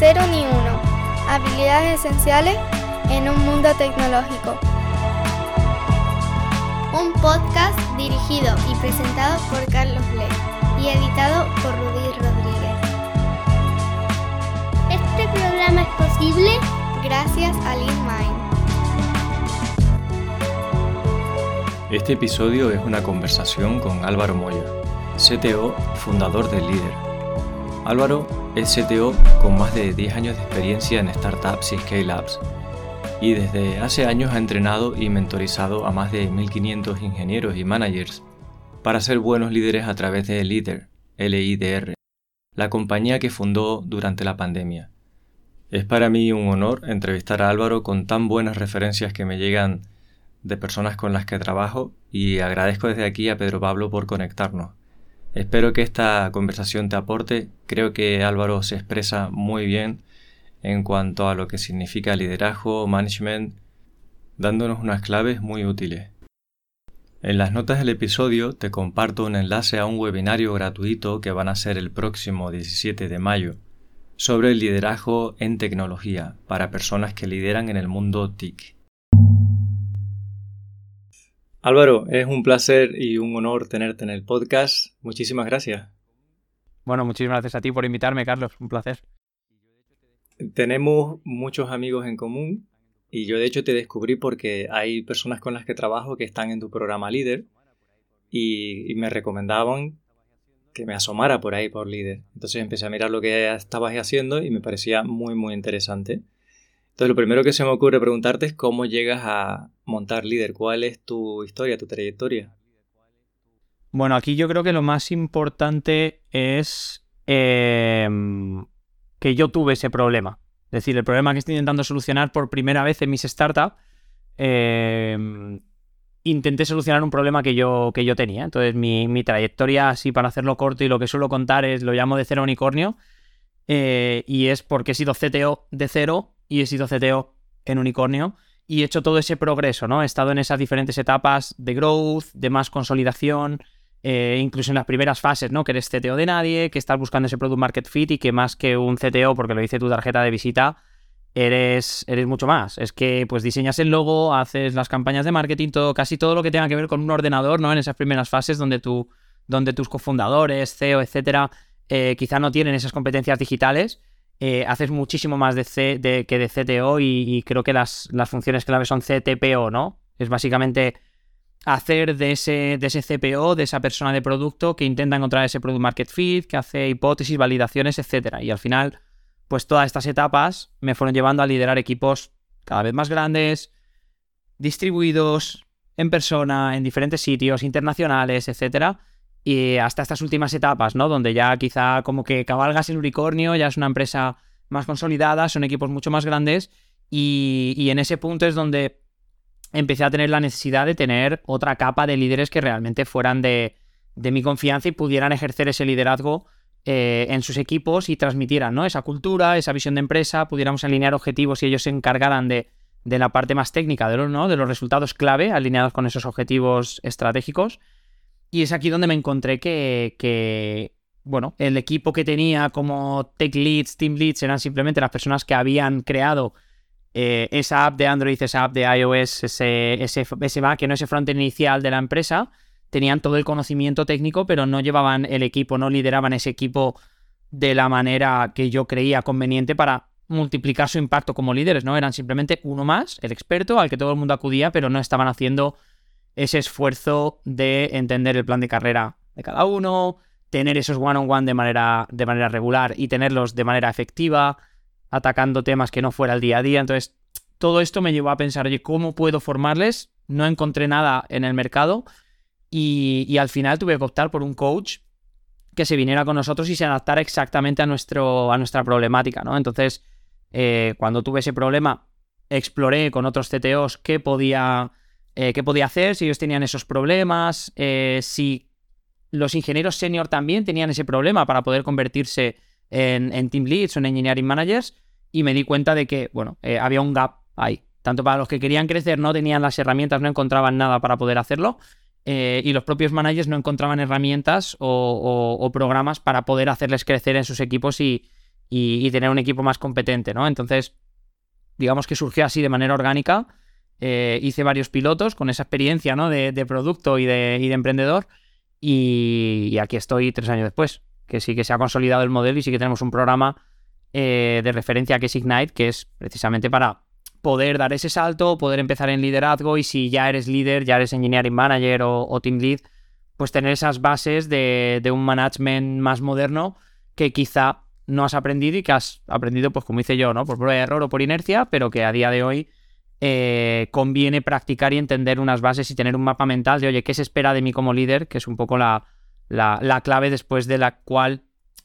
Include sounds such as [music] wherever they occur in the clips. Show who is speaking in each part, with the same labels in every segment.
Speaker 1: cero ni uno. Habilidades esenciales en un mundo tecnológico. Un podcast dirigido y presentado por Carlos Lee y editado por Rudy Rodríguez. Este programa es posible gracias a LeanMind.
Speaker 2: Este episodio es una conversación con Álvaro Moya, CTO, fundador de Líder. Álvaro es CTO con más de 10 años de experiencia en startups y scale-ups y desde hace años ha entrenado y mentorizado a más de 1.500 ingenieros y managers para ser buenos líderes a través de Líder, LIDR, la compañía que fundó durante la pandemia. Es para mí un honor entrevistar a Álvaro con tan buenas referencias que me llegan de personas con las que trabajo y agradezco desde aquí a Pedro Pablo por conectarnos. Espero que esta conversación te aporte. Creo que Álvaro se expresa muy bien en cuanto a lo que significa liderazgo, management, dándonos unas claves muy útiles. En las notas del episodio te comparto un enlace a un webinario gratuito que van a ser el próximo 17 de mayo sobre el liderazgo en tecnología para personas que lideran en el mundo TIC. Álvaro, es un placer y un honor tenerte en el podcast. Muchísimas gracias.
Speaker 3: Bueno, muchísimas gracias a ti por invitarme, Carlos. Un placer.
Speaker 2: Tenemos muchos amigos en común y yo de hecho te descubrí porque hay personas con las que trabajo que están en tu programa Líder y, me recomendaban que me asomara por ahí por Líder. Entonces empecé a mirar lo que estabas haciendo y me parecía muy muy interesante. Entonces lo primero que se me ocurre preguntarte es cómo llegas a montar líder, cuál es tu historia, tu trayectoria.
Speaker 3: Bueno, aquí yo creo que lo más importante es em, que yo tuve ese problema. Es decir, el problema que estoy intentando solucionar por primera vez en mis startups, em, intenté solucionar un problema que yo, que yo tenía. Entonces, mi, mi, trayectoria, así para hacerlo corto y lo que suelo contar es, lo llamo de cero unicornio, eh, y es porque he sido CTO de cero y he sido CTO en Unicornio y he hecho todo ese progreso, ¿no? He estado en esas diferentes etapas de growth, de más consolidación, eh, incluso en las primeras fases, ¿no? Que eres CTO de nadie, que estás buscando ese product market fit y que más que un CTO, porque lo dice tu tarjeta de visita, eres, eres mucho más. Es que pues diseñas el logo, haces las campañas de marketing, todo, casi todo lo que tenga que ver con un ordenador, ¿no? En esas primeras fases donde, tú, donde tus cofundadores, CEO, etcétera, eh, quizá no tienen esas competencias digitales eh, haces muchísimo más de que de CTO y, creo que las, las, funciones clave son CTPO, ¿no? Es básicamente hacer de ese, de ese CPO, de esa persona de producto que intenta encontrar ese product market fit, que hace hipótesis, validaciones, etc. Y al final, pues todas estas etapas me fueron llevando a liderar equipos cada vez más grandes, distribuidos, en persona, en diferentes sitios, internacionales, etcétera y hasta estas últimas etapas, ¿no? Donde ya quizá como que cabalgas el unicornio, ya es una empresa más consolidada, son equipos mucho más grandes y, en ese punto es donde empecé a tener la necesidad de tener otra capa de líderes que realmente fueran de, mi confianza y pudieran ejercer ese liderazgo eh, en sus equipos y transmitieran ¿no? esa cultura, esa visión de empresa, pudiéramos alinear objetivos y ellos se encargaran de, de la parte más técnica de los, ¿no? de los resultados clave alineados con esos objetivos estratégicos. Y es aquí donde me encontré que, bueno, el equipo que tenía como tech leads, team leads, eran simplemente las personas que habían creado eh, esa app de Android, esa app de iOS, ese, ese, ese no ese frontend inicial de la empresa. Tenían todo el conocimiento técnico, pero no llevaban el equipo, no lideraban ese equipo de la manera que yo creía conveniente para multiplicar su impacto como líderes, ¿no? Eran simplemente uno más, el experto al que todo el mundo acudía, pero no estaban haciendo ese esfuerzo de entender el plan de carrera de cada uno, tener esos one-on-one de manera, de manera regular y tenerlos de manera efectiva, atacando temas que no fuera el día a día. Entonces, todo esto me llevó a pensar, oye, ¿cómo puedo formarles? No encontré nada en el mercado y, al final tuve que optar por un coach que se viniera con nosotros y se adaptara exactamente a, nuestro, a nuestra problemática, ¿no? Entonces, eh, cuando tuve ese problema, exploré con otros CTOs qué podía eh, qué podía hacer, si ellos tenían esos problemas, eh, si los ingenieros senior también tenían ese problema para poder convertirse en, team leads o en engineering managers, y me di cuenta de que, bueno, eh, había un gap ahí. Tanto para los que querían crecer no tenían las herramientas, no encontraban nada para poder hacerlo, y los propios managers no encontraban herramientas o, programas para poder hacerles crecer en sus equipos y, y, tener un equipo más competente, ¿no? Entonces, digamos que surgió así de manera orgánica. Eh, hice varios pilotos con esa experiencia, ¿no? De, producto y de, emprendedor. Y, aquí estoy tres años después, que sí que se ha consolidado el modelo y sí que tenemos un programa eh, de referencia que es Ignite, que es precisamente para poder dar ese salto, poder empezar en liderazgo y si ya eres líder, ya eres engineering manager o, team lead, pues tener esas bases de, de, un management más moderno que quizá no has aprendido y que has aprendido, pues como hice yo, ¿no? Por prueba de error o por inercia, pero que a día de hoy eh, conviene practicar y entender unas bases y tener un mapa mental de, oye, ¿qué se espera de mí como líder? Que es un poco la, la, clave después de la cual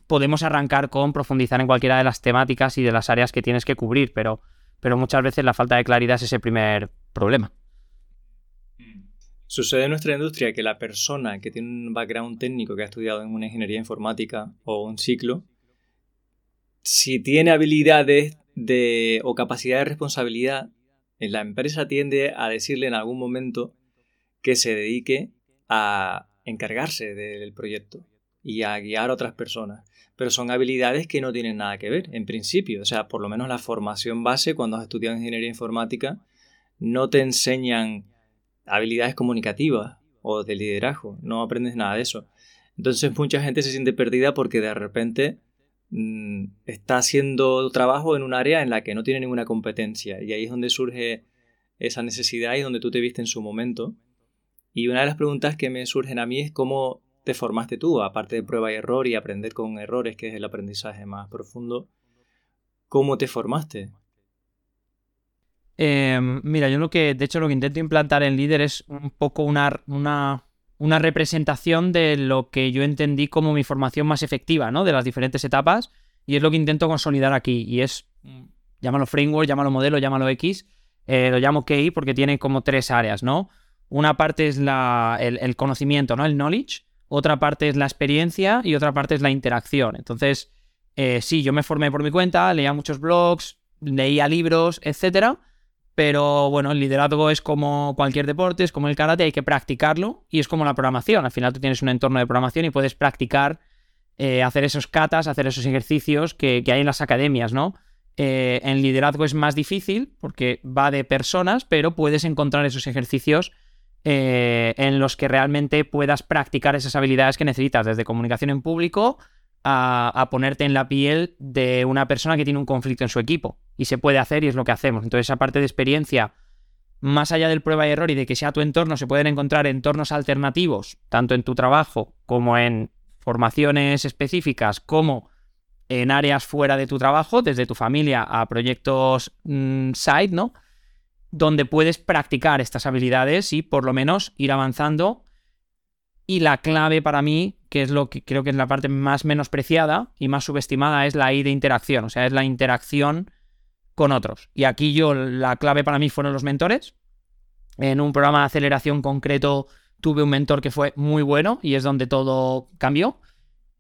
Speaker 3: podemos arrancar con profundizar en cualquiera de las temáticas y de las áreas que tienes que cubrir, pero, pero muchas veces la falta de claridad es ese primer problema.
Speaker 2: Sucede en nuestra industria que la persona que tiene un background técnico que ha estudiado en una ingeniería informática o un ciclo si tiene habilidades de, o capacidad de responsabilidad, la empresa tiende a decirle en algún momento que se dedique a encargarse del proyecto y a guiar a otras personas. Pero son habilidades que no tienen nada que ver, en principio. O sea, por lo menos la formación base, cuando has estudiado ingeniería informática, no te enseñan habilidades comunicativas o de liderazgo. No aprendes nada de eso. Entonces mucha gente se siente perdida porque de repente está haciendo trabajo en un área en la que no tiene ninguna competencia y ahí es donde surge esa necesidad y donde tú te viste en su momento. Y una de las preguntas que me surgen a mí es cómo te formaste tú, aparte de prueba y error y aprender con errores, que es el aprendizaje más profundo, ¿cómo te formaste?
Speaker 3: Em, mira, yo lo que, de hecho, lo que intento implantar en líder es un poco una una representación de lo que yo entendí como mi formación más efectiva, ¿no? De las diferentes etapas. Y es lo que intento consolidar aquí. Y es, llámalo framework, llámalo modelo, llámalo X. Eh, lo llamo KI porque tiene como tres áreas, ¿no? Una parte es la, el, conocimiento, ¿no? El knowledge. Otra parte es la experiencia y otra parte es la interacción. Entonces, eh, sí, yo me formé por mi cuenta, leía muchos blogs, leía libros, etcétera pero bueno, el liderazgo es como cualquier deporte, es como el karate, hay que practicarlo y es como la programación. Al final tú tienes un entorno de programación y puedes practicar, eh, hacer esos katas, hacer esos ejercicios que, hay en las academias, ¿no? Eh, en liderazgo es más difícil porque va de personas, pero puedes encontrar esos ejercicios eh, en los que realmente puedas practicar esas habilidades que necesitas, desde comunicación en público a, ponerte en la piel de una persona que tiene un conflicto en su equipo. Y se puede hacer y es lo que hacemos. Entonces, esa parte de experiencia, más allá del prueba y error y de que sea tu entorno, se pueden encontrar entornos alternativos, tanto en tu trabajo como en formaciones específicas, como en áreas fuera de tu trabajo, desde tu familia a proyectos mm, side, ¿no? Donde puedes practicar estas habilidades y por lo menos ir avanzando. Y la clave para mí que es lo que creo que es la parte más menospreciada y más subestimada, es la I de interacción, o sea, es la interacción con otros. Y aquí yo, la clave para mí fueron los mentores. En un programa de aceleración concreto tuve un mentor que fue muy bueno y es donde todo cambió.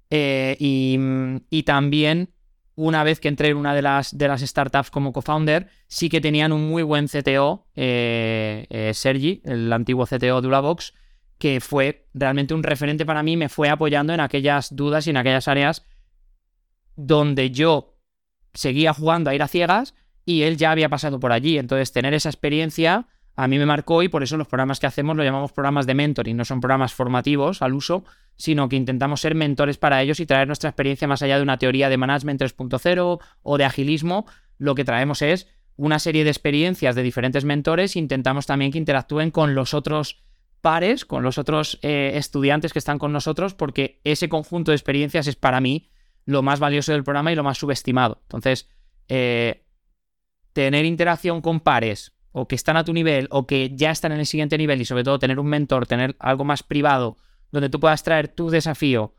Speaker 3: Eh, y, también una vez que entré en una de las, de las startups como co-founder, sí que tenían un muy buen CTO, eh, eh, Sergi, el antiguo CTO de Ulabox, que fue realmente un referente para mí, me fue apoyando en aquellas dudas y en aquellas áreas donde yo seguía jugando a ir a ciegas y él ya había pasado por allí. Entonces, tener esa experiencia a mí me marcó y por eso los programas que hacemos lo llamamos programas de mentoring. No son programas formativos al uso, sino que intentamos ser mentores para ellos y traer nuestra experiencia más allá de una teoría de management 3.0 o de agilismo. Lo que traemos es una serie de experiencias de diferentes mentores e intentamos también que interactúen con los otros pares con los otros eh, estudiantes que están con nosotros, porque ese conjunto de experiencias es para mí lo más valioso del programa y lo más subestimado. Entonces, eh, tener interacción con pares o que están a tu nivel o que ya están en el siguiente nivel y sobre todo tener un mentor, tener algo más privado donde tú puedas traer tu desafío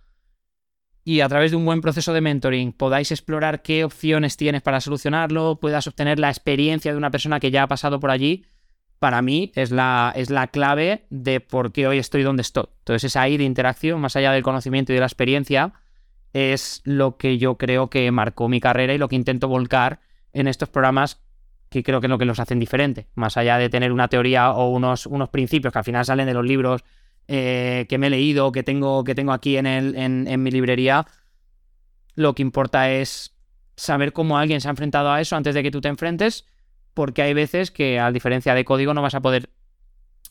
Speaker 3: y a través de un buen proceso de mentoring podáis explorar qué opciones tienes para solucionarlo, puedas obtener la experiencia de una persona que ya ha pasado por allí, para mí es la, es la clave de por qué hoy estoy donde estoy. Entonces, esa ahí de interacción, más allá del conocimiento y de la experiencia, es lo que yo creo que marcó mi carrera y lo que intento volcar en estos programas que creo que es lo que los hacen diferente. Más allá de tener una teoría o unos, unos principios que al final salen de los libros eh, que me he leído, que tengo, que tengo aquí en, el, en mi librería, lo que importa es saber cómo alguien se ha enfrentado a eso antes de que tú te enfrentes, porque hay veces que, a diferencia de código, no vas a poder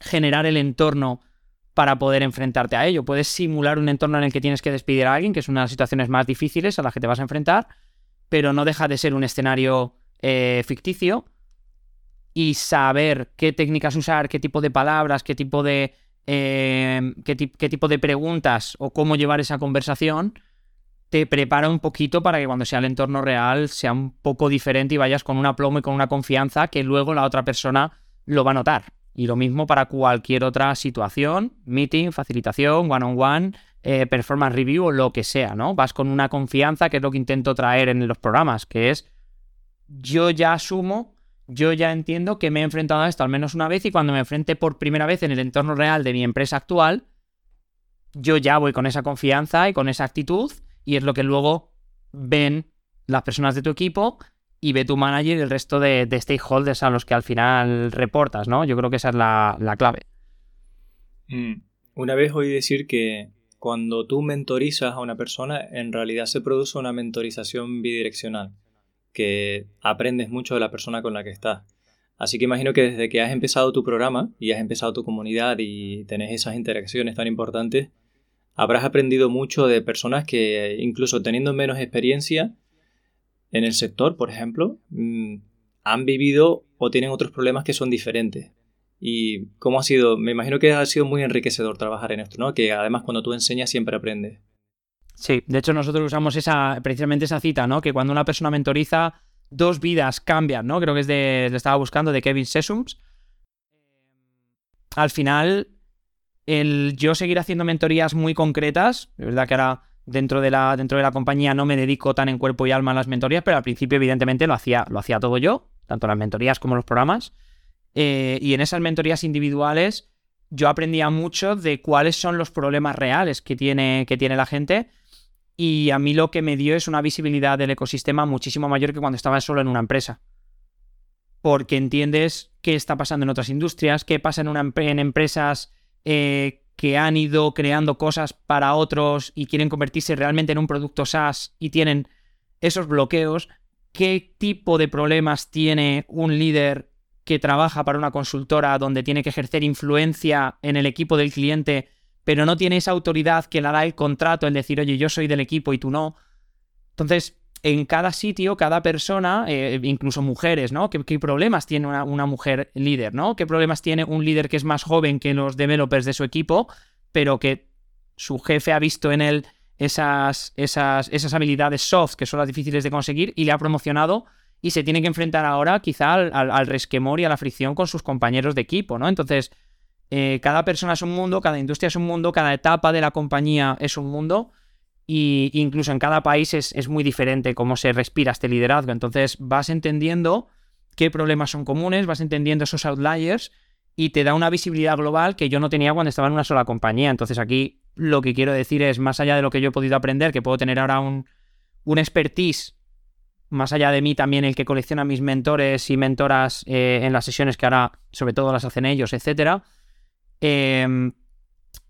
Speaker 3: generar el entorno para poder enfrentarte a ello. Puedes simular un entorno en el que tienes que despedir a alguien, que es una de las situaciones más difíciles a las que te vas a enfrentar, pero no deja de ser un escenario eh, ficticio y saber qué técnicas usar, qué tipo de palabras, qué tipo de, eh, qué, qué tipo de preguntas o cómo llevar esa conversación, te prepara un poquito para que cuando sea el entorno real sea un poco diferente y vayas con un aplomo y con una confianza que luego la otra persona lo va a notar. Y lo mismo para cualquier otra situación, meeting, facilitación, one-on-one, eh, performance review o lo que sea, ¿no? Vas con una confianza, que es lo que intento traer en los programas, que es yo ya asumo, yo ya entiendo que me he enfrentado a esto al menos una vez y cuando me enfrente por primera vez en el entorno real de mi empresa actual, yo ya voy con esa confianza y con esa actitud y es lo que luego ven las personas de tu equipo y ve tu manager y el resto de, stakeholders a los que al final reportas, ¿no? Yo creo que esa es la, clave.
Speaker 2: Mm. Una vez oí decir que cuando tú mentorizas a una persona, en realidad se produce una mentorización bidireccional, que aprendes mucho de la persona con la que estás. Así que imagino que desde que has empezado tu programa y has empezado tu comunidad y tenés esas interacciones tan importantes, habrás aprendido mucho de personas que incluso teniendo menos experiencia en el sector, por ejemplo, mm, han vivido o tienen otros problemas que son diferentes. ¿Y cómo ha sido? Me imagino que ha sido muy enriquecedor trabajar en esto, ¿no? Que además cuando tú enseñas siempre aprendes.
Speaker 3: Sí, de hecho nosotros usamos esa, precisamente esa cita, ¿no? Que cuando una persona mentoriza, dos vidas cambian, ¿no? Creo que es de, le estaba buscando, de Kevin Sesums. Al final, el yo seguir haciendo mentorías muy concretas, es verdad que ahora dentro de, la, dentro de la compañía no me dedico tan en cuerpo y alma a las mentorías, pero al principio evidentemente lo hacía, lo hacía todo yo, tanto las mentorías como los programas. Eh, y en esas mentorías individuales yo aprendía mucho de cuáles son los problemas reales que tiene, que tiene la gente. Y a mí lo que me dio es una visibilidad del ecosistema muchísimo mayor que cuando estaba solo en una empresa. Porque entiendes qué está pasando en otras industrias, qué pasa en, una, en empresas eh, que han ido creando cosas para otros y quieren convertirse realmente en un producto SaaS y tienen esos bloqueos, qué tipo de problemas tiene un líder que trabaja para una consultora donde tiene que ejercer influencia en el equipo del cliente, pero no tiene esa autoridad que le da el contrato, el decir, oye, yo soy del equipo y tú no. Entonces, en cada sitio, cada persona, eh, incluso mujeres, ¿no? ¿Qué, problemas tiene una, mujer líder, ¿no? ¿Qué problemas tiene un líder que es más joven que los developers de su equipo, pero que su jefe ha visto en él esas, esas, esas habilidades soft que son las difíciles de conseguir y le ha promocionado y se tiene que enfrentar ahora quizá al, resquemor y a la fricción con sus compañeros de equipo, ¿no? Entonces, eh, cada persona es un mundo, cada industria es un mundo, cada etapa de la compañía es un mundo y incluso en cada país es, muy diferente cómo se respira este liderazgo. Entonces vas entendiendo qué problemas son comunes, vas entendiendo esos outliers y te da una visibilidad global que yo no tenía cuando estaba en una sola compañía. Entonces aquí lo que quiero decir es, más allá de lo que yo he podido aprender, que puedo tener ahora un, un expertise, más allá de mí también el que colecciona mis mentores y mentoras eh, en las sesiones que ahora sobre todo las hacen ellos, etc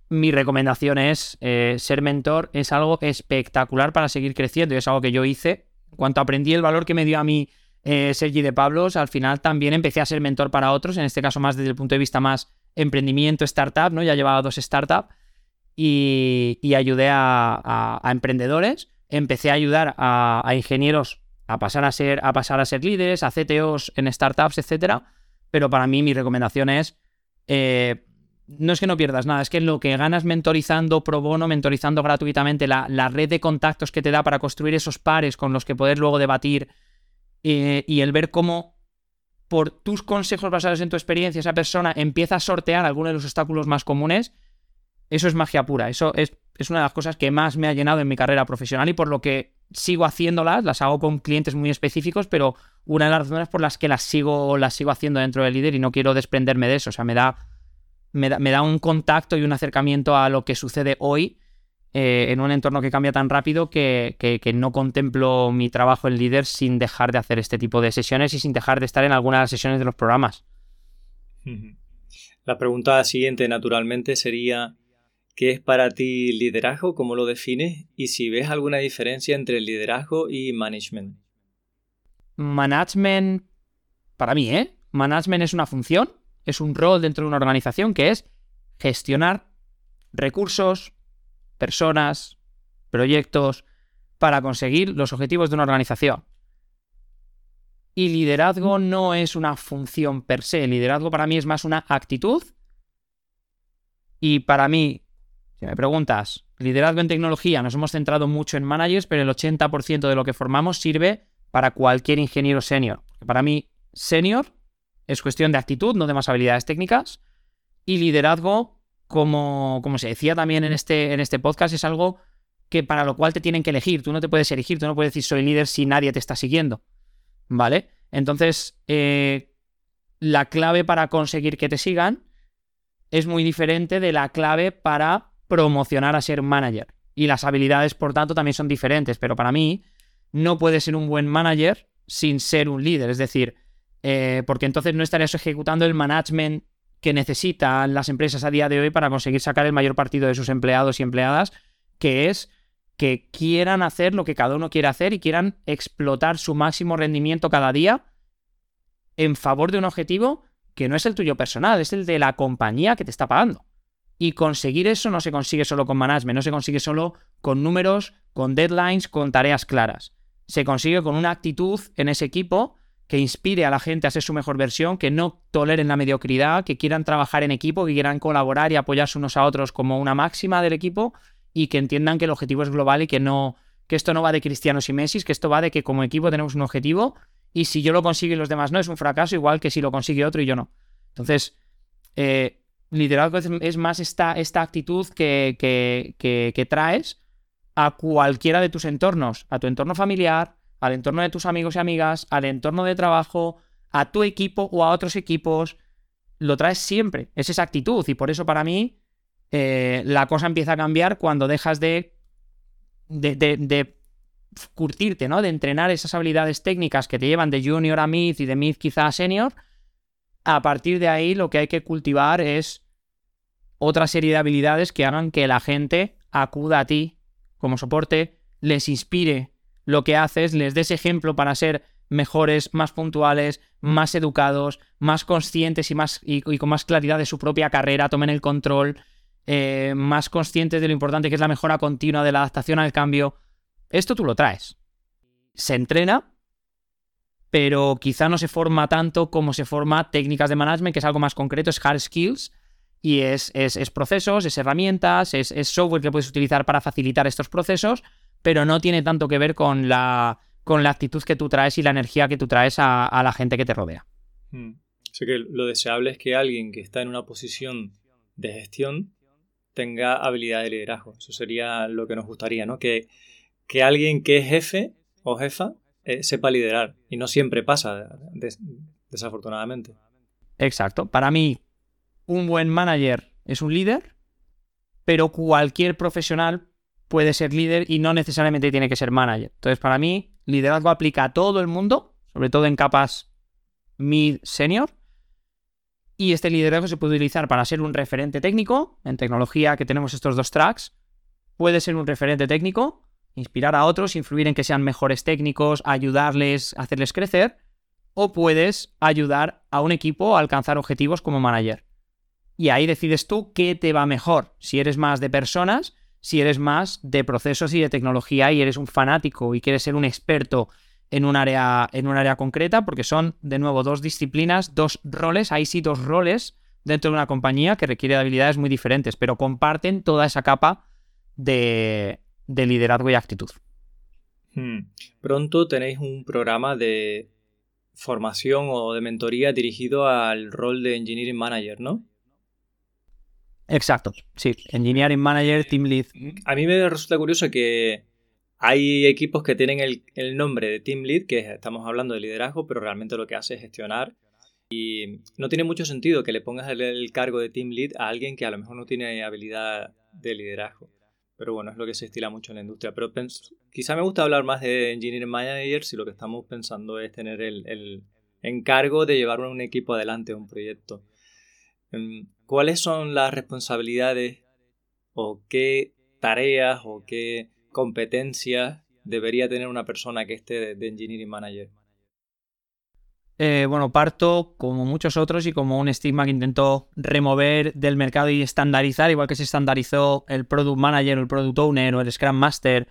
Speaker 3: mi recomendación es eh, ser mentor es algo espectacular para seguir creciendo y es algo que yo hice. Cuanto aprendí el valor que me dio a mí eh, Sergi de Pablos, al final también empecé a ser mentor para otros, en este caso más desde el punto de vista más emprendimiento, startup, ¿no? Ya llevaba dos startups y, ayudé a, emprendedores, empecé a ayudar a, ingenieros a pasar a, ser, a pasar a ser líderes, a CTOs en startups, etcétera. Pero para mí mi recomendación es eh, no es que no pierdas nada, es que lo que ganas mentorizando pro bono, mentorizando gratuitamente, la, red de contactos que te da para construir esos pares con los que poder luego debatir eh, y el ver cómo por tus consejos basados en tu experiencia esa persona empieza a sortear algunos de los obstáculos más comunes, eso es magia pura, eso es, es una de las cosas que más me ha llenado en mi carrera profesional y por lo que sigo haciéndolas, las hago con clientes muy específicos, pero una de las razones por las que las sigo, las sigo haciendo dentro del líder y no quiero desprenderme de eso, o sea, me da me da, un contacto y un acercamiento a lo que sucede hoy eh, en un entorno que cambia tan rápido que, no contemplo mi trabajo en líder sin dejar de hacer este tipo de sesiones y sin dejar de estar en algunas de las sesiones de los programas.
Speaker 2: La pregunta siguiente, naturalmente, sería, ¿qué es para ti liderazgo? ¿Cómo lo defines? Y si ves alguna diferencia entre liderazgo y management.
Speaker 3: management, para mí, ¿eh? Management es una función, es un rol dentro de una organización que es gestionar recursos, personas, proyectos, para conseguir los objetivos de una organización. Y liderazgo no es una función per se, liderazgo para mí es más una actitud. Y para mí, si me preguntas, liderazgo en tecnología, nos hemos centrado mucho en managers, pero el 80% de lo que formamos sirve para cualquier ingeniero senior. Para mí, senior es cuestión de actitud, no de más habilidades técnicas. Y liderazgo, como, como se decía también en este, en este podcast, es algo que para lo cual te tienen que elegir. Tú no te puedes elegir, tú no puedes decir soy líder si nadie te está siguiendo. ¿Vale? Entonces, eh, la clave para conseguir que te sigan es muy diferente de la clave para promocionar a ser manager. Y las habilidades, por tanto, también son diferentes. Pero para mí, no puedes ser un buen manager sin ser un líder. Es decir, eh, porque entonces no estarías ejecutando el management que necesitan las empresas a día de hoy para conseguir sacar el mayor partido de sus empleados y empleadas, que es que quieran hacer lo que cada uno quiere hacer y quieran explotar su máximo rendimiento cada día en favor de un objetivo que no es el tuyo personal, es el de la compañía que te está pagando. Y conseguir eso no se consigue solo con management, no se consigue solo con números, con deadlines, con tareas claras. Se consigue con una actitud en ese equipo que inspire a la gente a ser su mejor versión, que no toleren la mediocridad, que quieran trabajar en equipo, que quieran colaborar y apoyarse unos a otros como una máxima del equipo y que entiendan que el objetivo es global y que no que esto no va de cristianos y Messi, que esto va de que como equipo tenemos un objetivo y si yo lo consigo y los demás no, es un fracaso, igual que si lo consigue otro y yo no. Entonces, eh, liderazgo es, más esta, esta actitud que, que, que, traes a cualquiera de tus entornos, a tu entorno familiar, al entorno de tus amigos y amigas, al entorno de trabajo, a tu equipo o a otros equipos. Lo traes siempre, es esa actitud y por eso para mí eh, la cosa empieza a cambiar cuando dejas de, de, curtirte, ¿no? De entrenar esas habilidades técnicas que te llevan de junior a mid y de mid quizá a senior. A partir de ahí lo que hay que cultivar es otra serie de habilidades que hagan que la gente acuda a ti como soporte, les inspire lo que haces, les des ejemplo para ser mejores, más puntuales, más educados, más conscientes y, más, y con más claridad de su propia carrera, tomen el control, eh, más conscientes de lo importante que es la mejora continua de la adaptación al cambio. Esto tú lo traes. Se entrena, pero quizá no se forma tanto como se forma técnicas de management, que es algo más concreto, es hard skills, y es, es, procesos, es herramientas, es, software que puedes utilizar para facilitar estos procesos, pero no tiene tanto que ver con la, con la actitud que tú traes y la energía que tú traes a, la gente que te rodea.
Speaker 2: Hmm. Sé que lo deseable es que alguien que está en una posición de gestión tenga habilidad de liderazgo. Eso sería lo que nos gustaría, ¿no? Que, que alguien que es jefe o jefa eh, sepa liderar. Y no siempre pasa, desafortunadamente.
Speaker 3: Exacto. Para mí, un buen manager es un líder, pero cualquier profesional puede ser líder y no necesariamente tiene que ser manager. Entonces, para mí, liderazgo aplica a todo el mundo, sobre todo en capas mid-senior, y este liderazgo se puede utilizar para ser un referente técnico. En tecnología que tenemos estos dos tracks. Puede ser un referente técnico, inspirar a otros, influir en que sean mejores técnicos, ayudarles, hacerles crecer. O puedes ayudar a un equipo a alcanzar objetivos como manager. Y ahí decides tú qué te va mejor. Si eres más de personas, si eres más de procesos y de tecnología y eres un fanático y quieres ser un experto en un área, en un área concreta, porque son, de nuevo, dos disciplinas, dos roles, ahí sí dos roles dentro de una compañía que requiere de habilidades muy diferentes, pero comparten toda esa capa de, liderazgo y actitud.
Speaker 2: Hmm. Pronto tenéis un programa de formación o de mentoría dirigido al rol de Engineering Manager, ¿no?
Speaker 3: Exacto, sí, Engineering Manager, Team Lead.
Speaker 2: A mí me resulta curioso que hay equipos que tienen el, nombre de Team Lead, que estamos hablando de liderazgo, pero realmente lo que hace es gestionar. Y no tiene mucho sentido que le pongas el, cargo de Team Lead a alguien que a lo mejor no tiene habilidad de liderazgo. Pero bueno, es lo que se estila mucho en la industria. Pero quizá me gusta hablar más de Engineering Manager si lo que estamos pensando es tener el, el encargo de llevar un equipo adelante, un proyecto. Em, ¿Cuáles son las responsabilidades o qué tareas o qué competencias debería tener una persona que esté de, Engineering Manager?
Speaker 3: eh, bueno, parto como muchos otros y como un estigma que intentó remover del mercado y estandarizar, igual que se estandarizó el Product Manager el Product Owner o el Scrum Master,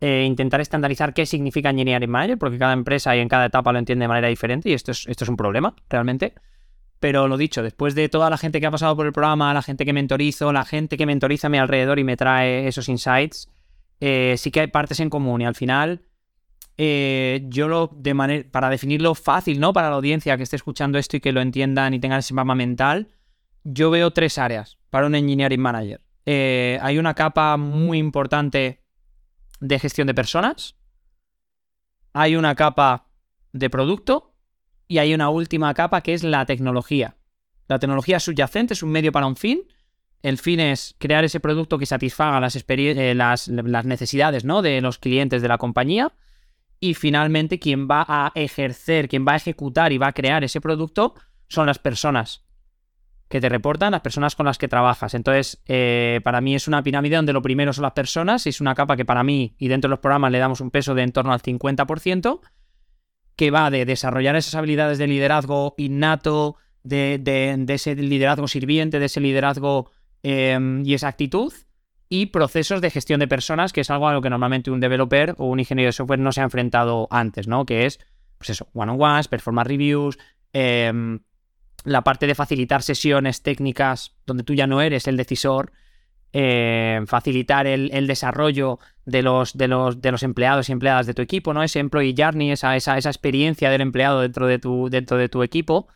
Speaker 3: eh, intentar estandarizar qué significa Engineering Manager, porque cada empresa y en cada etapa lo entiende de manera diferente y esto es, esto es un problema, realmente. Pero lo dicho, después de toda la gente que ha pasado por el programa, la gente que mentorizo, la gente que mentoriza a mi alrededor y me trae esos insights, eh, sí que hay partes en común y al final eh, yo lo de manera, para definirlo fácil, ¿no? Para la audiencia que esté escuchando esto y que lo entiendan y tengan ese mapa mental, yo veo tres áreas para un engineering manager. Eh, hay una capa muy importante de gestión de personas, hay una capa de producto y hay una última capa que es la tecnología. La tecnología subyacente es un medio para un fin. El fin es crear ese producto que satisfaga las, eh, las, necesidades ¿no? de los clientes de la compañía y finalmente quien va a ejercer, quien va a ejecutar y va a crear ese producto son las personas que te reportan, las personas con las que trabajas. Entonces, eh, para mí es una pirámide donde lo primero son las personas es una capa que para mí y dentro de los programas le damos un peso de en torno al 50%, que va de desarrollar esas habilidades de liderazgo innato, de, ese liderazgo sirviente, de ese liderazgo em, y esa actitud, y procesos de gestión de personas, que es algo a lo que normalmente un developer o un ingeniero de software no se ha enfrentado antes, ¿no? Que es, pues eso, one-on-ones, performance reviews, em, la parte de facilitar sesiones técnicas donde tú ya no eres el decisor, em, facilitar el, desarrollo de los, de, los, de los empleados y empleadas de tu equipo, ¿no? Ese employee journey, esa, esa, esa experiencia del empleado dentro de tu, dentro de tu equipo.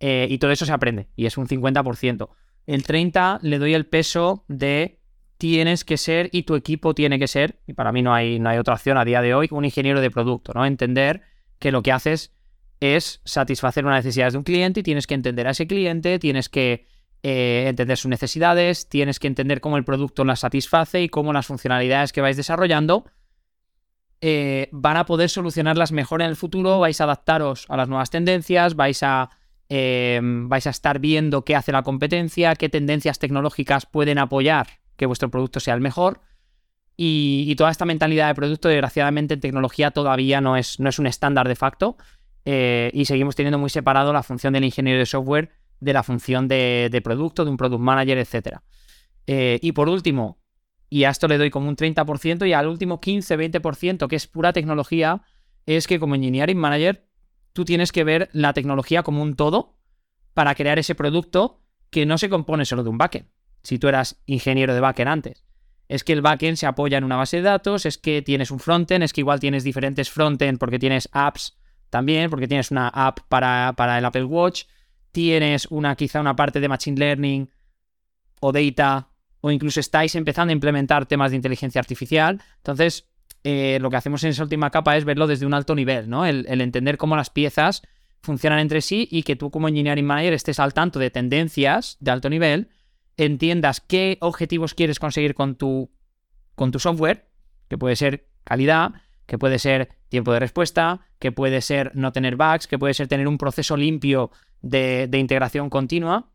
Speaker 3: Eh, y todo eso se aprende, y es un 50%. El 30% le doy el peso de tienes que ser y tu equipo tiene que ser, y para mí no hay, no hay otra opción a día de hoy, un ingeniero de producto, ¿no? Entender que lo que haces es satisfacer una necesidad de un cliente y tienes que entender a ese cliente, tienes que eh, entender sus necesidades, tienes que entender cómo el producto las satisface y cómo las funcionalidades que vais desarrollando eh, van a poder solucionarlas mejor en el futuro, vais a adaptaros a las nuevas tendencias, vais a, eh, vais a estar viendo qué hace la competencia, qué tendencias tecnológicas pueden apoyar que vuestro producto sea el mejor. Y, toda esta mentalidad de producto, desgraciadamente, en tecnología todavía no es, no es un estándar de facto. Y seguimos teniendo muy separado la función del ingeniero de software de la función de, producto, de un product manager, etc. Eh, y por último, y a esto le doy como un 30%, y al último 15-20%, que es pura tecnología, es que como engineering manager, tú tienes que ver la tecnología como un todo para crear ese producto que no se compone solo de un backend si tú eras ingeniero de backend antes. Es que el backend se apoya en una base de datos, es que tienes un frontend, es que igual tienes diferentes frontend porque tienes apps también, porque tienes una app para, para el Apple Watch, tienes una quizá una parte de Machine Learning o Data, o incluso estáis empezando a implementar temas de inteligencia artificial. Entonces, eh, lo que hacemos en esa última capa es verlo desde un alto nivel, ¿no? El, entender cómo las piezas funcionan entre sí y que tú como engineering manager estés al tanto de tendencias de alto nivel entiendas qué objetivos quieres conseguir con tu, con tu software, que puede ser calidad, que puede ser tiempo de respuesta, que puede ser no tener bugs, que puede ser tener un proceso limpio de, integración continua,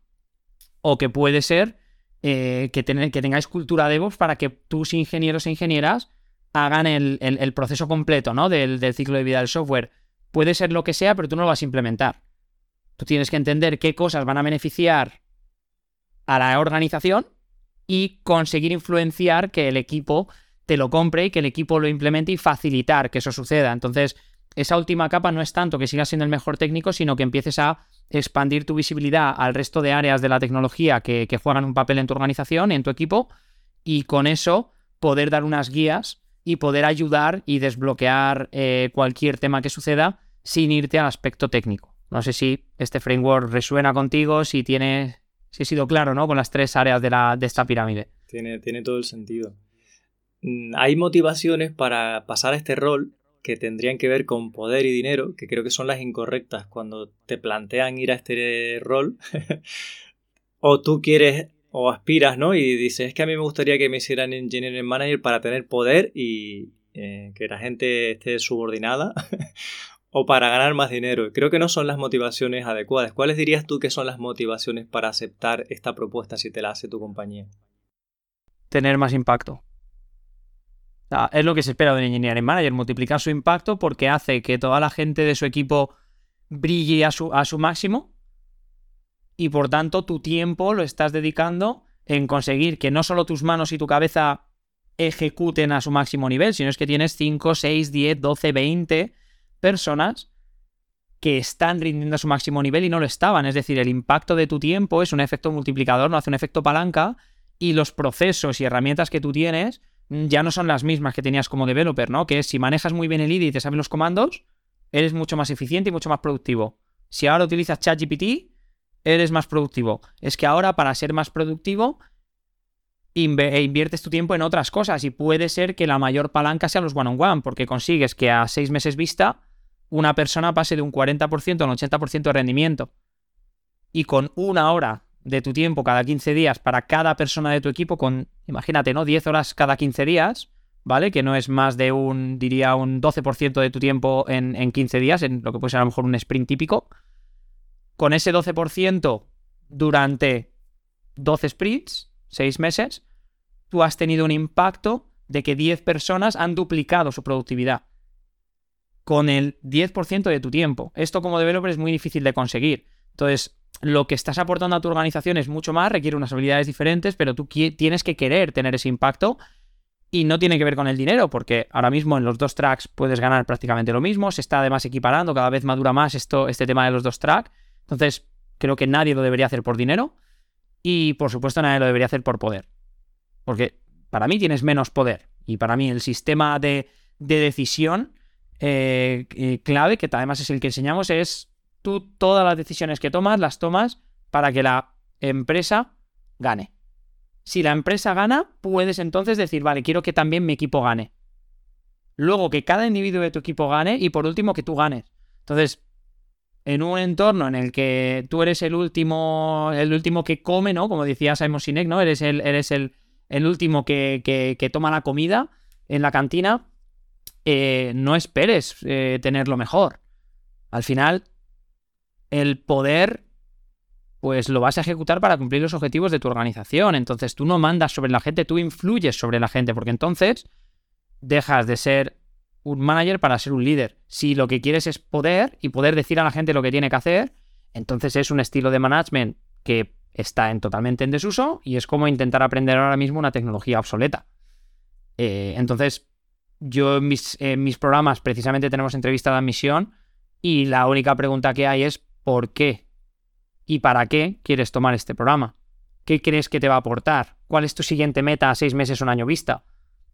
Speaker 3: o que puede ser eh, que, que, tengáis cultura de DevOps para que tus ingenieros e ingenieras hagan el, proceso completo ¿no? del, del, ciclo de vida del software. Puede ser lo que sea, pero tú no lo vas a implementar. Tú tienes que entender qué cosas van a beneficiar a la organización y conseguir influenciar que el equipo te lo compre y que el equipo lo implemente y facilitar que eso suceda. Entonces, esa última capa no es tanto que sigas siendo el mejor técnico, sino que empieces a expandir tu visibilidad al resto de áreas de la tecnología que, juegan un papel en tu organización, en tu equipo, y con eso poder dar unas guías y poder ayudar y desbloquear eh, cualquier tema que suceda sin irte al aspecto técnico. No sé si este framework resuena contigo, si tienes si he sido claro, ¿no? Con las tres áreas de, la, de esta pirámide.
Speaker 2: Tiene, tiene todo el sentido. Mm, hay motivaciones para pasar a este rol que tendrían que ver con poder y dinero, que creo que son las incorrectas cuando te plantean ir a este rol. [laughs] o tú quieres o aspiras, ¿no? Y dices, es que a mí me gustaría que me hicieran engineering manager para tener poder y eh, que la gente esté subordinada. [laughs] o para ganar más dinero. Creo que no son las motivaciones adecuadas. ¿Cuáles dirías tú que son las motivaciones para aceptar esta propuesta si te la hace tu compañía?
Speaker 3: Tener más impacto. Es lo que se espera de un engineering manager, multiplicar su impacto porque hace que toda la gente de su equipo brille a su, a su máximo y por tanto tu tiempo lo estás dedicando en conseguir que no solo tus manos y tu cabeza ejecuten a su máximo nivel, sino es que tienes 5, 6, 10, 12, 20 personas que están rindiendo a su máximo nivel y no lo estaban. Es decir, el impacto de tu tiempo es un efecto multiplicador, no hace un efecto palanca, y los procesos y herramientas que tú tienes ya no son las mismas que tenías como developer, ¿no? Que si manejas muy bien el IDE y te sabes los comandos, eres mucho más eficiente y mucho más productivo. Si ahora utilizas ChatGPT, eres más productivo. Es que ahora para ser más productivo e inviertes tu tiempo en otras cosas y puede ser que la mayor palanca sea los one-on-one, porque consigues que a seis meses vista una persona pase de un 40% a un 80% de rendimiento. Y con una hora de tu tiempo cada 15 días para cada persona de tu equipo, con, imagínate, ¿no? 10 horas cada 15 días, ¿vale? Que no es más de un, diría, un 12% de tu tiempo en, en 15 días, en lo que puede ser a lo mejor un sprint típico. Con ese 12% durante 12 sprints, 6 meses, tú has tenido un impacto de que 10 personas han duplicado su productividad con el 10% de tu tiempo. Esto como developer es muy difícil de conseguir. Entonces, lo que estás aportando a tu organización es mucho más, requiere unas habilidades diferentes, pero tú tienes que querer tener ese impacto y no tiene que ver con el dinero, porque ahora mismo en los dos tracks puedes ganar prácticamente lo mismo, se está además equiparando, cada vez madura más esto, este tema de los dos tracks, entonces creo que nadie lo debería hacer por dinero y por supuesto nadie lo debería hacer por poder, porque para mí tienes menos poder y para mí el sistema de, decisión eh, eh, clave, que además es el que enseñamos, es tú todas las decisiones que tomas las tomas para que la empresa gane. Si la empresa gana, puedes entonces decir, vale, quiero que también mi equipo gane. Luego que cada individuo de tu equipo gane y por último que tú ganes. Entonces, en un entorno en el que tú eres el último, el último que come, ¿no? Como decía Simon Sinek, ¿no? Eres el, eres el, el último que, que, toma la comida en la cantina. Eh, no esperes eh, tener lo mejor. Al final, el poder pues lo vas a ejecutar para cumplir los objetivos de tu organización. Entonces tú no mandas sobre la gente, tú influyes sobre la gente, porque entonces dejas de ser un manager para ser un líder. Si lo que quieres es poder y poder decir a la gente lo que tiene que hacer, entonces es un estilo de management que está en, totalmente en desuso y es como intentar aprender ahora mismo una tecnología obsoleta. Eh, entonces, yo en mis, en mis programas precisamente tenemos entrevista de admisión y la única pregunta que hay es por qué y para qué quieres tomar este programa. ¿Qué crees que te va a aportar? ¿Cuál es tu siguiente meta a seis meses o un año vista?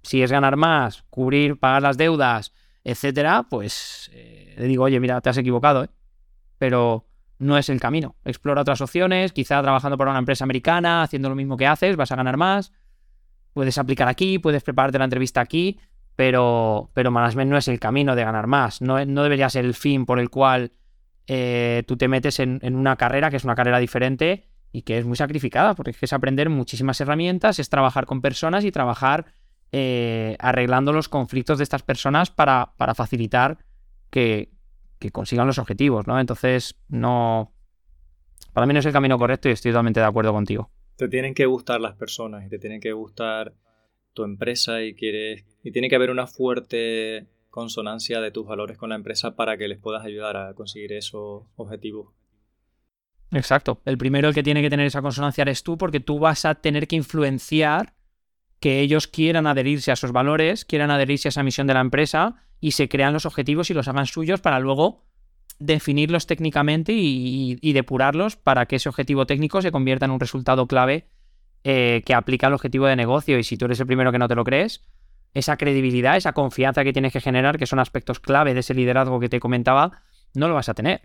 Speaker 3: Si es ganar más, cubrir, pagar las deudas, etcétera, pues eh, le digo, oye, mira, te has equivocado, ¿eh? pero no es el camino. Explora otras opciones, quizá trabajando para una empresa americana, haciendo lo mismo que haces, vas a ganar más. Puedes aplicar aquí, puedes prepararte la entrevista aquí, pero, pero management no es el camino de ganar más. No, no debería ser el fin por el cual eh, tú te metes en, una carrera que es una carrera diferente y que es muy sacrificada, porque es aprender muchísimas herramientas, es trabajar con personas y trabajar eh, arreglando los conflictos de estas personas para, para facilitar que, consigan los objetivos, ¿no? Entonces, no. Para mí no es el camino correcto y estoy totalmente de acuerdo contigo.
Speaker 2: Te tienen que gustar las personas y te tienen que gustar tu empresa y quieres. Y tiene que haber una fuerte consonancia de tus valores con la empresa para que les puedas ayudar a conseguir esos objetivos.
Speaker 3: Exacto. El primero que tiene que tener esa consonancia eres tú porque tú vas a tener que influenciar que ellos quieran adherirse a esos valores, quieran adherirse a esa misión de la empresa y se crean los objetivos y los hagan suyos para luego definirlos técnicamente y, depurarlos para que ese objetivo técnico se convierta en un resultado clave eh, que aplica al objetivo de negocio. Y si tú eres el primero que no te lo crees, esa credibilidad, esa confianza que tienes que generar, que son aspectos clave de ese liderazgo que te comentaba, no lo vas a tener.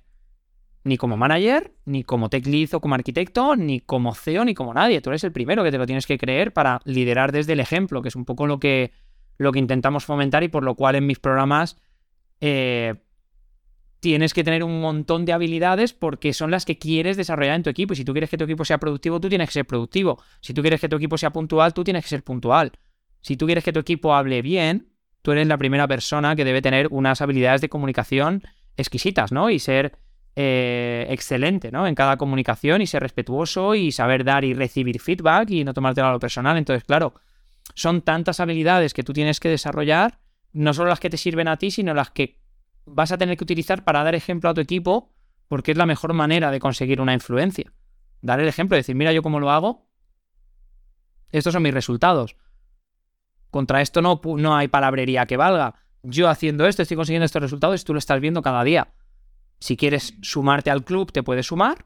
Speaker 3: Ni como manager, ni como tech lead o como arquitecto, ni como CEO, ni como nadie. Tú eres el primero que te lo tienes que creer para liderar desde el ejemplo, que es un poco lo que, lo que intentamos fomentar y por lo cual en mis programas eh, tienes que tener un montón de habilidades porque son las que quieres desarrollar en tu equipo. Y si tú quieres que tu equipo sea productivo, tú tienes que ser productivo. Si tú quieres que tu equipo sea puntual, tú tienes que ser puntual. Si tú quieres que tu equipo hable bien, tú eres la primera persona que debe tener unas habilidades de comunicación exquisitas, ¿no? Y ser eh, excelente, ¿no? En cada comunicación y ser respetuoso y saber dar y recibir feedback y no tomártelo a lo personal. Entonces, claro, son tantas habilidades que tú tienes que desarrollar, no solo las que te sirven a ti, sino las que vas a tener que utilizar para dar ejemplo a tu equipo porque es la mejor manera de conseguir una influencia. Dar el ejemplo, decir, mira yo cómo lo hago, estos son mis resultados. Contra esto no, no hay palabrería que valga. Yo haciendo esto estoy consiguiendo estos resultados y tú lo estás viendo cada día. Si quieres sumarte al club, te puedes sumar.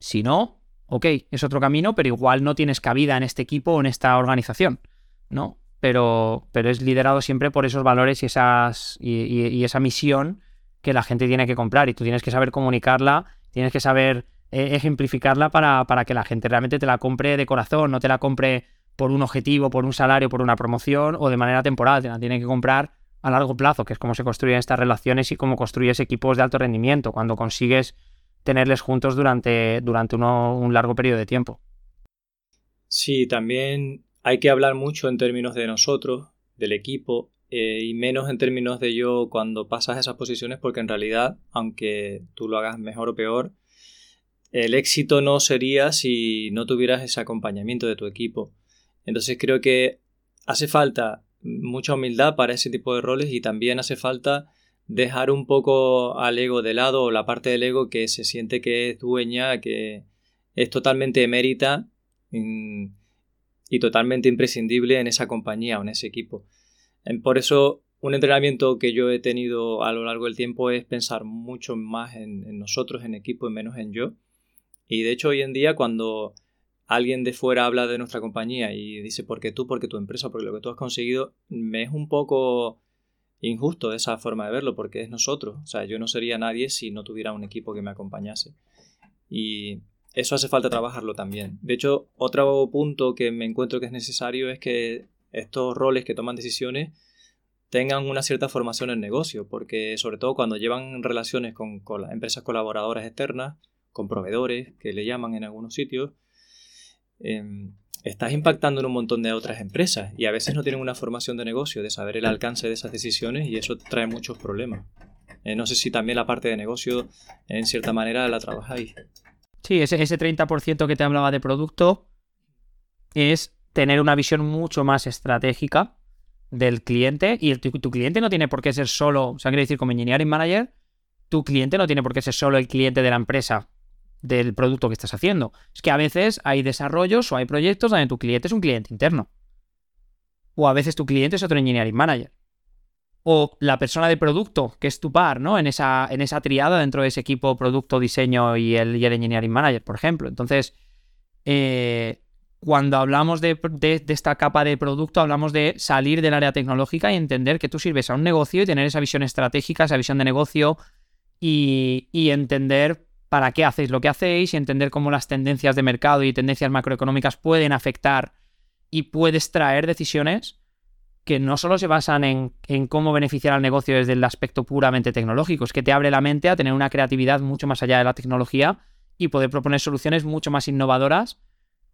Speaker 3: Si no, ok, es otro camino, pero igual no tienes cabida en este equipo o en esta organización, ¿no? Pero, pero es liderado siempre por esos valores y, esas, y, esa misión que la gente tiene que comprar y tú tienes que saber comunicarla, tienes que saber eh, ejemplificarla para, para que la gente realmente te la compre de corazón, no te la compre por un objetivo, por un salario, por una promoción o de manera temporal, te la tiene que comprar a largo plazo, que es cómo se construyen estas relaciones y cómo construyes equipos de alto rendimiento, cuando consigues tenerles juntos durante, durante un largo periodo de tiempo.
Speaker 2: Sí, también hay que hablar mucho en términos de nosotros, del equipo, eh, y menos en términos de yo cuando pasas esas posiciones, porque en realidad, aunque tú lo hagas mejor o peor, el éxito no sería si no tuvieras ese acompañamiento de tu equipo. Entonces creo que hace falta mucha humildad para ese tipo de roles y también hace falta dejar un poco al ego de lado o la parte del ego que se siente que es dueña, que es totalmente emérita y totalmente imprescindible en esa compañía o en ese equipo. Por eso un entrenamiento que yo he tenido a lo largo del tiempo es pensar mucho más en, en nosotros, en equipo y menos en yo. Y de hecho hoy en día cuando alguien de fuera habla de nuestra compañía y dice porque tú, porque tu empresa, porque lo que tú has conseguido, me es un poco injusto esa forma de verlo, porque es nosotros. O sea, yo no sería nadie si no tuviera un equipo que me acompañase. Y eso hace falta trabajarlo también. De hecho, otro punto que me encuentro que es necesario es que estos roles que toman decisiones tengan una cierta formación en negocio, porque sobre todo cuando llevan relaciones con, con las empresas colaboradoras externas, con proveedores, que le llaman en algunos sitios, Em, estás impactando en un montón de otras empresas y a veces no tienen una formación de negocio, de saber el alcance de esas decisiones y eso trae muchos problemas. Eh, no sé si también la parte de negocio, en cierta manera, la trabajáis.
Speaker 3: Sí, ese, ese 30% que te hablaba de producto es tener una visión mucho más estratégica del cliente y tu, tu, cliente no tiene por qué ser solo, o sea, quiere decir como engineering manager, tu cliente no tiene por qué ser solo el cliente de la empresa del producto que estás haciendo. Es que a veces hay desarrollos o hay proyectos donde tu cliente es un cliente interno. O a veces tu cliente es otro engineering manager. O la persona de producto, que es tu par, ¿no? En esa, en esa triada dentro de ese equipo producto, diseño y el, el engineering manager, por ejemplo. Entonces, eh, cuando hablamos de, esta capa de producto, hablamos de salir del área tecnológica y entender que tú sirves a un negocio y tener esa visión estratégica, esa visión de negocio y, y entender para qué hacéis lo que hacéis y entender cómo las tendencias de mercado y tendencias macroeconómicas pueden afectar y puedes traer decisiones que no solo se basan en, cómo beneficiar al negocio desde el aspecto puramente tecnológico, es que te abre la mente a tener una creatividad mucho más allá de la tecnología y poder proponer soluciones mucho más innovadoras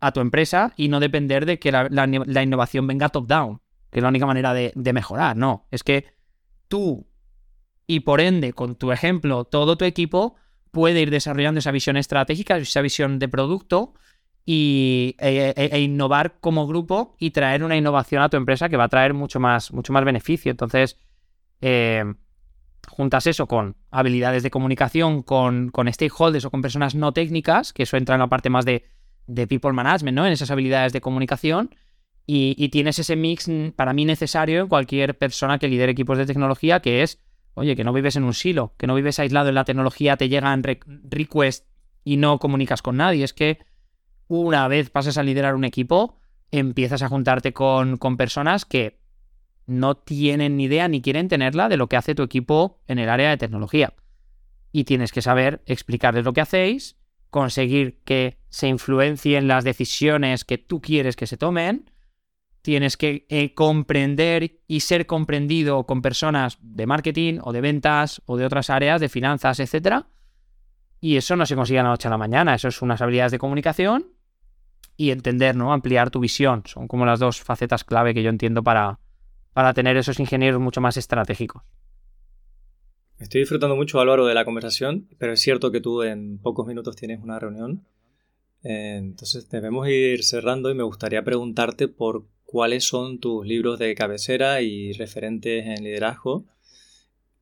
Speaker 3: a tu empresa y no depender de que la, innovación venga top-down, que es la única manera de, de mejorar, no, es que tú y por ende con tu ejemplo todo tu equipo puede ir desarrollando esa visión estratégica, esa visión de producto y, e, e, e, innovar como grupo y traer una innovación a tu empresa que va a traer mucho más, mucho más beneficio. Entonces, eh, juntas eso con habilidades de comunicación, con, con, stakeholders o con personas no técnicas, que eso entra en la parte más de, de people management, ¿no? En esas habilidades de comunicación. Y, y, tienes ese mix mm, para mí necesario en cualquier persona que lidere equipos de tecnología, que es Oye, que no vives en un silo, que no vives aislado en la tecnología, te llegan requests y no comunicas con nadie. Es que una vez pasas a liderar un equipo, empiezas a juntarte con, con personas que no tienen ni idea ni quieren tenerla de lo que hace tu equipo en el área de tecnología. Y tienes que saber explicarles lo que hacéis, conseguir que se influencien las decisiones que tú quieres que se tomen tienes que eh, comprender y ser comprendido con personas de marketing o de ventas o de otras áreas, de finanzas, etc. Y eso no se consigue a la noche a la mañana, eso es unas habilidades de comunicación y entender, ¿no? Ampliar tu visión. Son como las dos facetas clave que yo entiendo para, para tener esos ingenieros mucho más estratégicos.
Speaker 2: Estoy disfrutando mucho, Álvaro, de la conversación, pero es cierto que tú en pocos minutos tienes una reunión. Eh, entonces debemos ir cerrando y me gustaría preguntarte por cuáles son tus libros de cabecera y referentes en liderazgo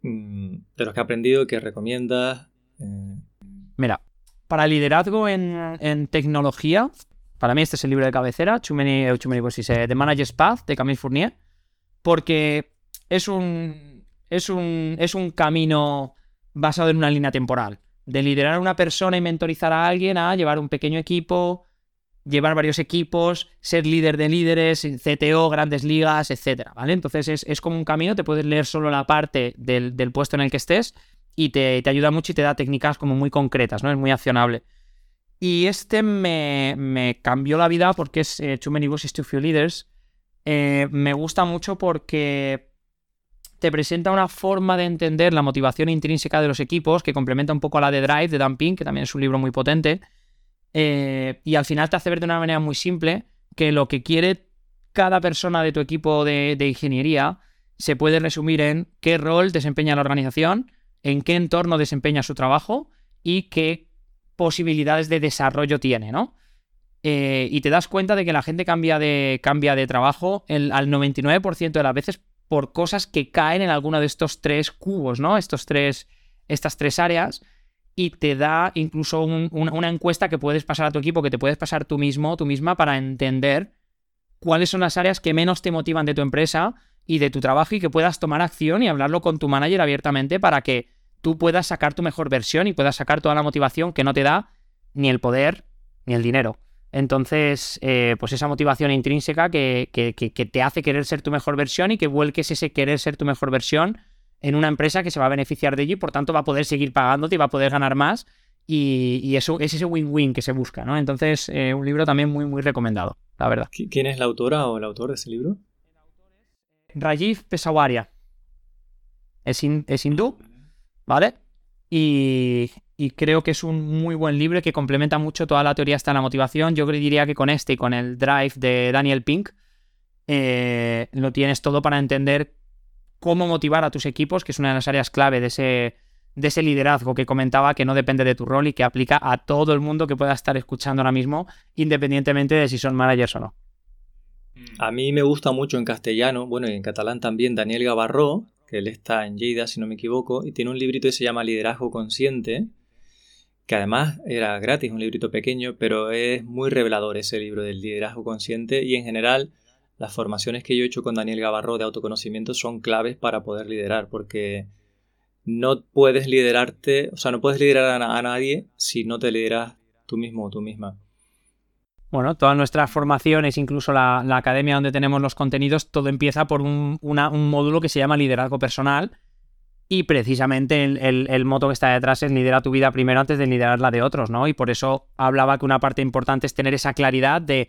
Speaker 2: mm, de los que has aprendido, que recomiendas, Eh,
Speaker 3: Mira, para liderazgo en, tecnología, para mí este es el libro de cabecera, Too Many, eh, pues The Manager's Path, de Camille Fournier, porque es un, es un, es un camino basado en una línea temporal, de liderar a una persona y mentorizar a alguien a llevar un pequeño equipo, llevar varios equipos, ser líder de líderes, CTO, grandes ligas, etcétera, ¿vale? Entonces es, como un camino, te puedes leer solo la parte del, puesto en el que estés y te, ayuda mucho y te da técnicas como muy concretas, ¿no? Es muy accionable. Y este me, cambió la vida porque es eh, Too Many Bosses, Too Few Leaders. Eh, me gusta mucho porque te presenta una forma de entender la motivación intrínseca de los equipos que complementa un poco a la de Drive de Dan Pink, que también es un libro muy potente. Eh, y al final te hace ver de una manera muy simple que lo que quiere cada persona de tu equipo de, ingeniería se puede resumir en qué rol desempeña la organización, en qué entorno desempeña su trabajo y qué posibilidades de desarrollo tiene, ¿no? Eh, y te das cuenta de que la gente cambia de, cambia de trabajo al 99% de las veces por cosas que caen en alguno de estos tres cubos, ¿no? Estos tres, estas tres áreas y te da incluso una encuesta que puedes pasar a tu equipo, que te puedes pasar tú mismo, tú misma, para entender cuáles son las áreas que menos te motivan de tu empresa y de tu trabajo y que puedas tomar acción y hablarlo con tu manager abiertamente para que tú puedas sacar tu mejor versión y puedas sacar toda la motivación que no te da ni el poder ni el dinero. Entonces, eh, pues esa motivación intrínseca que, que, que, te hace querer ser tu mejor versión y que vuelques ese querer ser tu mejor versión en una empresa que se va a beneficiar de ello y por tanto va a poder seguir pagándote y va a poder ganar más. Y, eso es ese win-win que se busca, ¿no? Entonces, eh, un libro también muy, muy recomendado, la verdad.
Speaker 2: ¿Quién es la autora o el autor de ese libro?
Speaker 3: Rajiv Pesawaria. Es, es hindú, ¿vale? Y, creo que es un muy buen libro que complementa mucho toda la teoría hasta la motivación. Yo diría que con este y con el Drive de Daniel Pink eh, lo tienes todo para entender cómo motivar a tus equipos, que es una de las áreas clave de ese, de ese liderazgo que comentaba, que no depende de tu rol y que aplica a todo el mundo que pueda estar escuchando ahora mismo, independientemente de si son managers o no.
Speaker 2: A mí me gusta mucho en castellano, bueno, y en catalán también, Daniel Gavarró, que él está en Lleida, si no me equivoco, y tiene un librito que se llama Liderazgo Consciente, que además era gratis, un librito pequeño, pero es muy revelador ese libro del liderazgo consciente y en general las formaciones que yo he hecho con Daniel Gavarro de autoconocimiento son claves para poder liderar, porque no puedes liderarte, o sea, no puedes liderar a, nadie si no te lideras tú mismo o tú misma.
Speaker 3: Bueno, todas nuestras formaciones, incluso la, academia donde tenemos los contenidos, todo empieza por un, módulo que se llama liderazgo personal. Y precisamente el, el, moto que está detrás es liderar tu vida primero antes de liderar la de otros, ¿no? Y por eso hablaba que una parte importante es tener esa claridad de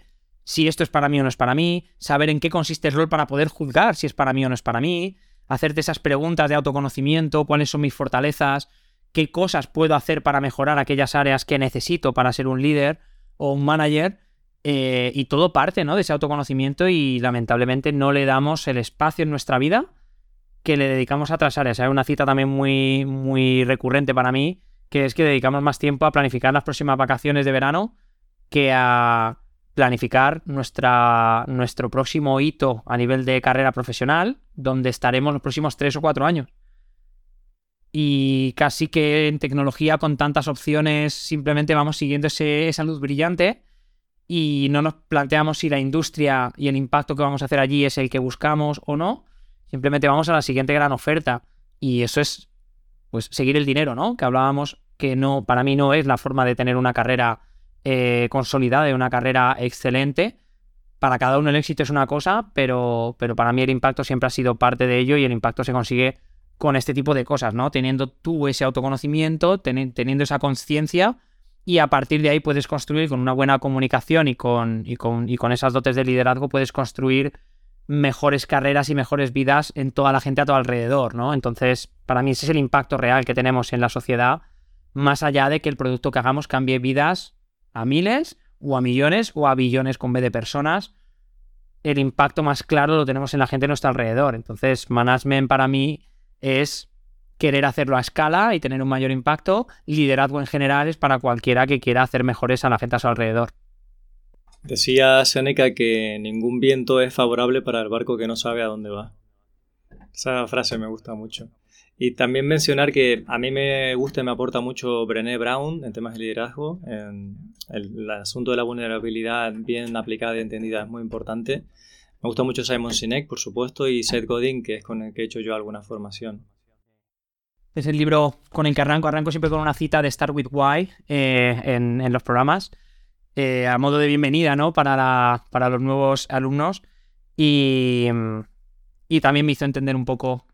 Speaker 3: si esto es para mí o no es para mí, saber en qué consiste el rol para poder juzgar si es para mí o no es para mí, hacerte esas preguntas de autoconocimiento, cuáles son mis fortalezas, qué cosas puedo hacer para mejorar aquellas áreas que necesito para ser un líder o un manager. Eh, y todo parte ¿no? de ese autoconocimiento y lamentablemente no le damos el espacio en nuestra vida que le dedicamos a otras áreas. Hay una cita también muy, muy recurrente para mí, que es que dedicamos más tiempo a planificar las próximas vacaciones de verano que a planificar nuestra, nuestro próximo hito a nivel de carrera profesional, donde estaremos los próximos tres o cuatro años. Y casi que en tecnología con tantas opciones simplemente vamos siguiendo esa luz brillante y no nos planteamos si la industria y el impacto que vamos a hacer allí es el que buscamos o no. Simplemente vamos a la siguiente gran oferta. Y eso es, pues, seguir el dinero, ¿no? Que hablábamos que no, para mí no es la forma de tener una carrera eh, consolidada de una carrera excelente. Para cada uno el éxito es una cosa, pero, pero para mí el impacto siempre ha sido parte de ello y el impacto se consigue con este tipo de cosas, ¿no? Teniendo tú ese autoconocimiento, teniendo esa conciencia y a partir de ahí puedes construir con una buena comunicación y con, y con, y con esas dotes de liderazgo puedes construir mejores carreras y mejores vidas en toda la gente a tu alrededor, ¿no? Entonces, para mí ese es el impacto real que tenemos en la sociedad, más allá de que el producto que hagamos cambie vidas a miles o a millones o a billones con B de personas, el impacto más claro lo tenemos en la gente a nuestro alrededor. Entonces, management para mí es querer hacerlo a escala y tener un mayor impacto. Liderazgo en general es para cualquiera que quiera hacer mejores a la gente a su alrededor.
Speaker 2: Decía Seneca que ningún viento es favorable para el barco que no sabe a dónde va. Esa frase me gusta mucho. Y también mencionar que a mí me gusta y me aporta mucho Brené Brown en temas de liderazgo. El, asunto de la vulnerabilidad bien aplicada y entendida es muy importante. Me gusta mucho Simon Sinek, por supuesto, y Seth Godin, que es con el que he hecho yo alguna formación.
Speaker 3: Es el libro con el que arranco. Arranco siempre con una cita de Start With Why eh, en, los programas, eh, a modo de bienvenida ¿no? para, para los nuevos alumnos. Y, y también me hizo entender un poco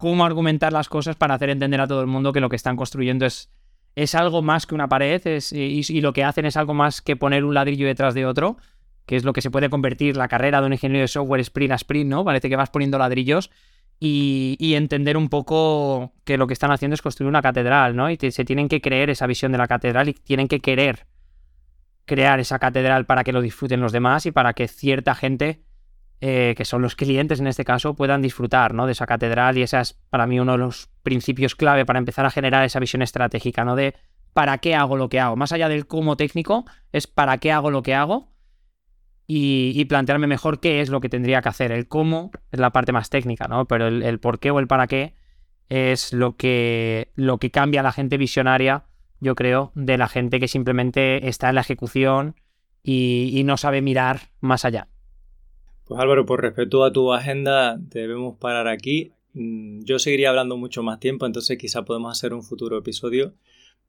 Speaker 3: cómo argumentar las cosas para hacer entender a todo el mundo que lo que están construyendo es, es algo más que una pared es, y, lo que hacen es algo más que poner un ladrillo detrás de otro, que es lo que se puede convertir la carrera de un ingeniero de software sprint a sprint, ¿no? Parece que vas poniendo ladrillos y, entender un poco que lo que están haciendo es construir una catedral, ¿no? Y se tienen que creer esa visión de la catedral y tienen que querer crear esa catedral para que lo disfruten los demás y para que cierta gente eh, que son los clientes en este caso, puedan disfrutar ¿no? de esa catedral y ese es para mí uno de los principios clave para empezar a generar esa visión estratégica, ¿no? De para qué hago lo que hago. Más allá del cómo técnico, es para qué hago lo que hago y, plantearme mejor qué es lo que tendría que hacer. El cómo es la parte más técnica, ¿no? Pero el, por qué o el para qué es lo que, lo que cambia a la gente visionaria, yo creo, de la gente que simplemente está en la ejecución y no sabe mirar más allá.
Speaker 2: Pues Álvaro, por respeto a tu agenda, debemos parar aquí. Mm, yo seguiría hablando mucho más tiempo, entonces quizá podemos hacer un futuro episodio.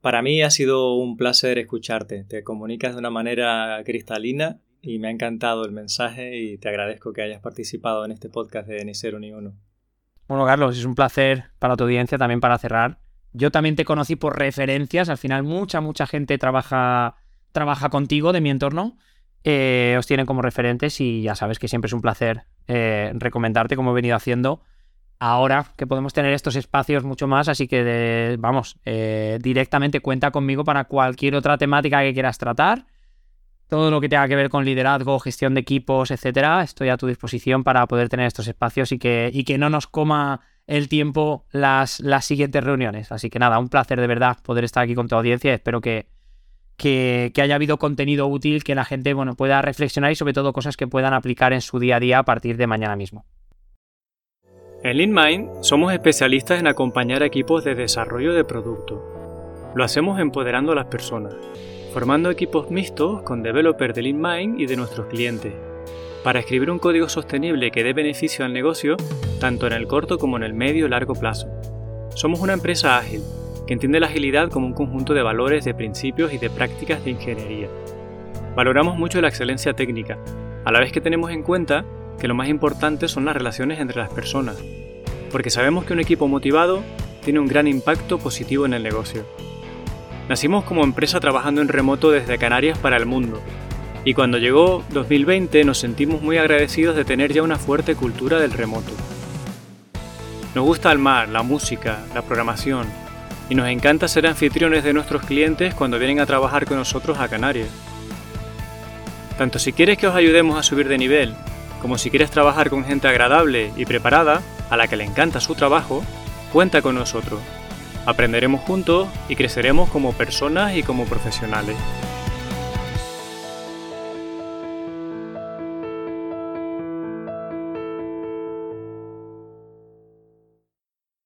Speaker 2: Para mí ha sido un placer escucharte. Te comunicas de una manera cristalina y me ha encantado el mensaje y te agradezco que hayas participado en este podcast de Ni Cero Ni Uno.
Speaker 3: Bueno, Carlos, es un placer para tu audiencia también para cerrar. Yo también te conocí por referencias. Al final, mucha, mucha gente trabaja, trabaja contigo de mi entorno eh, os tienen como referentes y ya sabes que siempre es un placer eh, recomendarte como he venido haciendo. Ahora que podemos tener estos espacios mucho más, así que vamos, eh, directamente cuenta conmigo para cualquier otra temática que quieras tratar. Todo lo que tenga que ver con liderazgo, gestión de equipos, etcétera, estoy a tu disposición para poder tener estos espacios y que, que no nos coma el tiempo las, las siguientes reuniones. Así que nada, un placer de verdad poder estar aquí con tu audiencia. Espero que, haya habido contenido útil que la gente bueno, pueda reflexionar y sobre todo cosas que puedan aplicar en su día a día a partir de mañana mismo.
Speaker 2: En LeanMind somos especialistas en acompañar equipos de desarrollo de producto. Lo hacemos empoderando a las personas, formando equipos mixtos con developers de LeanMind y de nuestros clientes, para escribir un código sostenible que dé beneficio al negocio tanto en el corto como en el medio y largo plazo. Somos una empresa ágil que entiende la agilidad como un conjunto de valores, de principios y de prácticas de ingeniería. Valoramos mucho la excelencia técnica, a la vez que tenemos en cuenta que lo más importante son las relaciones entre las personas, porque sabemos que un equipo motivado tiene un gran impacto positivo en el negocio. Nacimos como empresa trabajando en remoto desde Canarias para el mundo, y cuando llegó 2020 nos sentimos muy agradecidos de tener ya una fuerte cultura del remoto. Nos gusta el mar, la música, la programación, y nos encanta ser anfitriones de nuestros clientes cuando vienen a trabajar con nosotros a Canarias. Tanto si quieres que os ayudemos a subir de nivel, como si quieres trabajar con gente agradable y preparada, a la que le encanta su trabajo, cuenta con nosotros. Aprenderemos juntos y creceremos como personas y como profesionales.